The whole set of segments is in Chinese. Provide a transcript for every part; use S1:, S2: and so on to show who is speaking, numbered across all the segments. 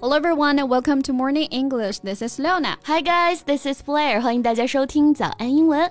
S1: Hello everyone and welcome to Morning English. This is Leona.
S2: Hi guys, this is Blair. 欢迎大家收听早安英文。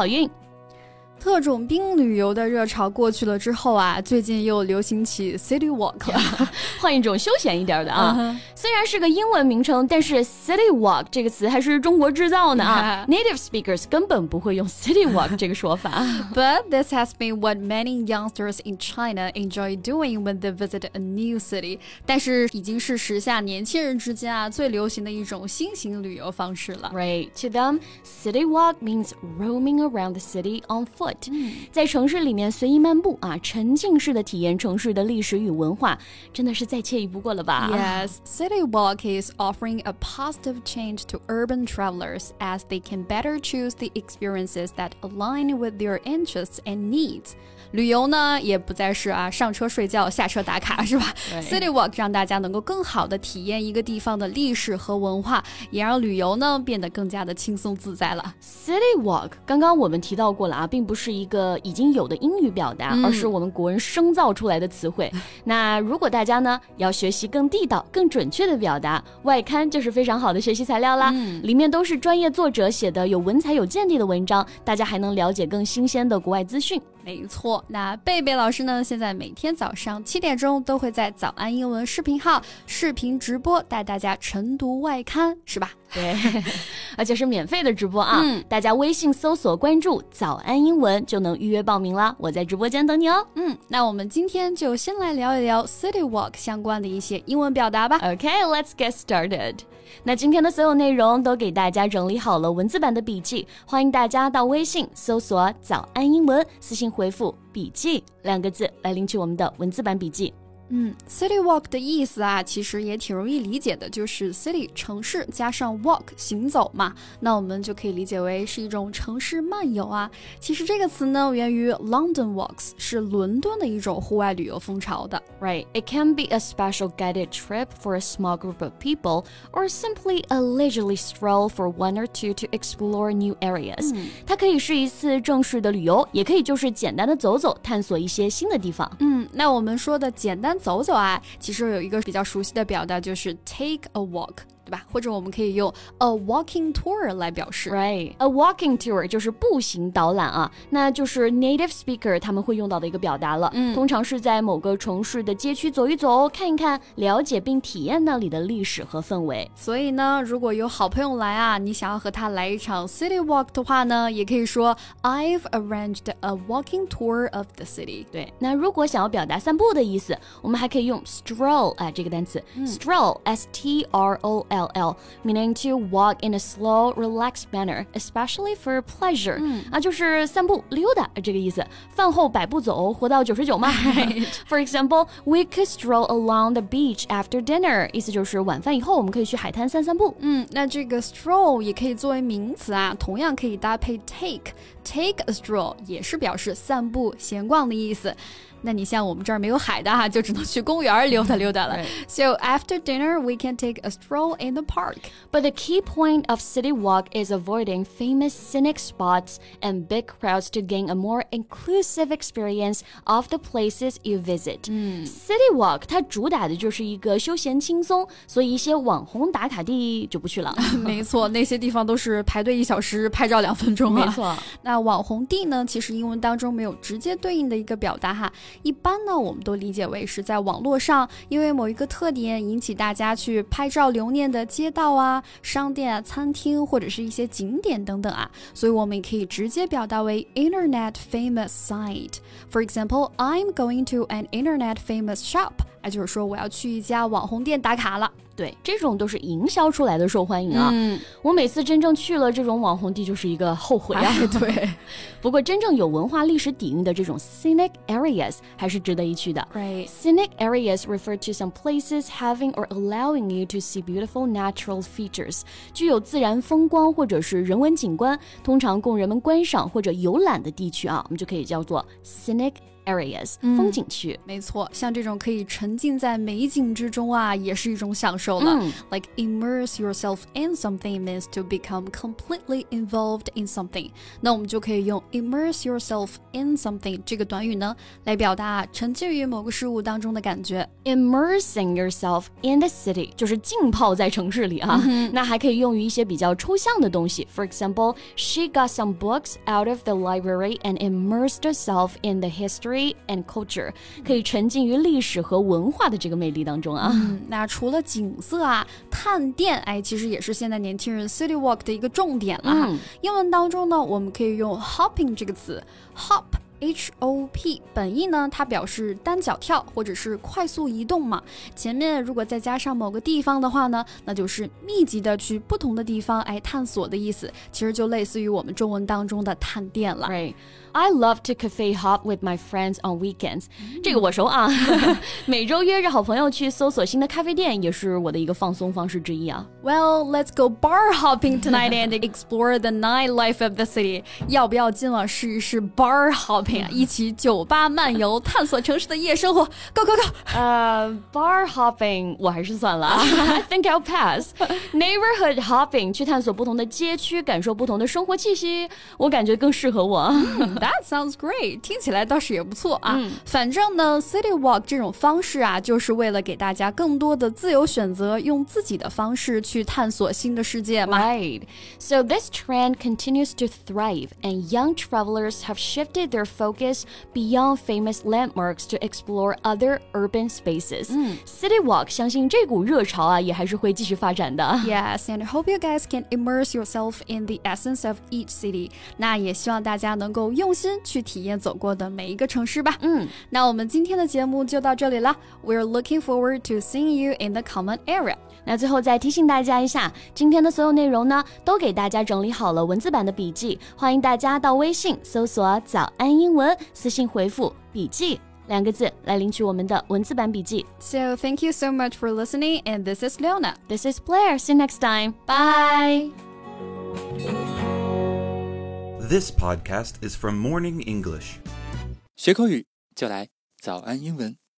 S2: 好运。
S1: 特种兵旅游的热潮过去了之后啊，最近又流行起 city walk 了，
S2: 换一种休闲一点的啊。虽然是个英文名称，但是 city walk 这个词还是中国制造呢啊。Native speakers 根本不会用 city walk 这个说法。
S1: But this has been what many youngsters in China enjoy doing when they visit a new city。但是已经是时下年轻人之间啊最流行的一种新型旅游方式了。
S2: Right to them, city walk means roaming around the city on foot. 在城市里面随意漫步啊，沉浸式的体验城市的历史与文化，真的是再惬意不过了吧
S1: ？Yes, City Walk is offering a positive change to urban travelers as they can better choose the experiences that align with their interests and needs. 旅游呢，也不再是啊上车睡觉，下车打卡，是吧？City Walk 让大家能够更好的体验一个地方的历史和文化，也让旅游呢变得更加的轻松自在了。
S2: City Walk 刚刚我们提到过了啊，并不是一个已经有的英语表达，而是我们国人生造出来的词汇。那如果大家呢要学习更地道、更准确的表达，外刊就是非常好的学习材料啦。里面都是专业作者写的有文采、有见地的文章，大家还能了解更新鲜的国外资讯。
S1: 没错，那贝贝老师呢？现在每天早上七点钟都会在早安英文视频号视频直播，带大家晨读外刊，是吧？
S2: 对，而且是免费的直播啊！嗯，大家微信搜索关注“早安英文”就能预约报名啦。我在直播间等你哦。
S1: 嗯，那我们今天就先来聊一聊 City Walk 相关的一些英文表达吧。
S2: OK，let's get started。那今天的所有内容都给大家整理好了文字版的笔记，欢迎大家到微信搜索“早安英文”，私信回复“笔记”两个字来领取我们的文字版笔记。
S1: 嗯，city walk 的意思啊，其实也挺容易理解的，就是 city 城市加上 walk 行走嘛，那我们就可以理解为是一种城市漫游啊。其实这个词呢，源于 London walks，是伦敦的一种户外旅游风潮的。
S2: Right, it can be a special guided trip for a small group of people, or simply a leisurely stroll for one or two to explore new areas。它可以是一次正式的旅游，也可以就是简单的走走，探索一些新的地方。
S1: 嗯，那我们说的简单。走走啊，其实有一个比较熟悉的表达，就是 take a walk。对吧？或者我们可以用 a walking tour 来表示。
S2: Right，a walking tour 就是步行导览啊，那就是 native speaker 他们会用到的一个表达了。嗯，通常是在某个城市的街区走一走，看一看，了解并体验那里的历史和氛围。
S1: 所以呢，如果有好朋友来啊，你想要和他来一场 city walk 的话呢，也可以说 I've arranged a walking tour of the city。
S2: 对，那如果想要表达散步的意思，我们还可以用 stroll 啊这个单词，stroll，s t r o l。L meaning to walk in a slow, relaxed manner, especially for pleasure. 嗯啊，就是散步溜达这个意思。饭后百步走，活到九十九嘛。For example, we could stroll along the beach after dinner. 意思就是晚饭以后我们可以去海滩散散步。
S1: 嗯，那这个 stroll 也可以作为名词啊，同样可以搭配 take。Take a stroll 也是表示散步、闲逛的意思。 那你像我们这儿没有海的哈，就只能去公园溜达溜达了。So after dinner, we can take a stroll in the park.
S2: But the key point of city walk is avoiding famous scenic spots and big crowds to gain a more inclusive experience of the places you visit. City walk 它主打的就是一个休闲轻松，所以一些网红打卡地就不去了。
S1: 没错，那些地方都是排队一小时，拍照两分钟。
S2: 没错，
S1: 那网红地呢，其实英文当中没有直接对应的一个表达哈。 一般呢，我们都理解为是在网络上，因为某一个特点引起大家去拍照留念的街道啊、商店啊、餐厅或者是一些景点等等啊，所以我们也可以直接表达为 Internet famous site。For example, I'm going to an Internet famous shop. 哎，就是说我要去一家网红店打卡了。
S2: 对，这种都是营销出来的受欢迎啊。
S1: 嗯，
S2: 我每次真正去了这种网红地，就是一个后悔啊。
S1: 对，
S2: 不过真正有文化历史底蕴的这种 scenic areas 还是值得一去的。
S1: Right.
S2: Scenic areas refer to some places having or allowing you to see beautiful natural features，具有自然风光或者是人文景观，通常供人们观赏或者游览的地区啊，我们就可以叫做 scenic areas，、风景区。
S1: 没错，像这种可以沉浸在美景之中啊，也是一种享受了。
S2: 嗯
S1: Like immerse yourself in something means to become completely involved in something。那我们就可以用 immerse yourself in something 这个短语呢，来表达沉浸于某个事物当中的感觉。
S2: Immersing yourself in the city 就是浸泡在城市里啊，那还可以用于一些比较抽象的东西。For example, she got some books out of the library and immersed herself in the history And culture，可以沉浸于历史和文化的这个魅力当中啊。
S1: 嗯，那除了景色啊，探店，哎，其实也是现在年轻人 city walk 的一个重点了哈。
S2: 嗯
S1: 英文当中呢，我们可以用 hopping 这个词，hop。H O P 本意呢，它表示单脚跳或者是快速移动嘛。前面如果再加上某个地方的话呢，那就是密集的去不同的地方哎探索的意思。其实就类似于我们中文当中的探店了。
S2: Right. I love to cafe hop with my friends on weekends. 这个我熟啊，每周约着好朋友去搜索新的咖啡店，也是我的一个放松方式之一啊。
S1: Well, let's go bar hopping tonight and explore the nightlife of the city. 要不要今晚试一试 bar hopping 啊？一起酒吧漫游，探索城市的夜生活。Go go go！
S2: 呃、b a r hopping 我还是算了啊，I think I'll pass. Neighborhood hopping 去探索不同的街区，感受不同的生活气息，我感觉更适合我。
S1: That sounds great，听起来倒是也不错啊。反正呢，city walk 这种方式啊，就是为了给大家更多的自由选择，用自己的方式去探索新的世界嘛。
S2: Right. So this trend continues to thrive, and young travelers have shifted their focus beyond famous landmarks to explore other urban spaces. City Walk 相信这股热潮啊，也还是会继续发展的。
S1: Yes, and I hope you guys can immerse yourself in the essence of each city. 那也希望大家能够用心去体验走过的每一个城市吧。
S2: 嗯，
S1: 那我们今天的节目就到这里啦。We're looking forward to seeing you in the comment area.
S2: 那最后再提醒大家一下，今天的所有内容呢，都给大家整理好了文字版的笔记，欢迎大家到微信搜索“早安 英文”，私信回复“笔记”两个字来领取我们的文字版笔记。
S1: So thank you so much for listening, and this is Leona.
S2: This is Blair. See you next time. Bye.
S3: This podcast is from Morning English.
S4: 学口语就来早安英文。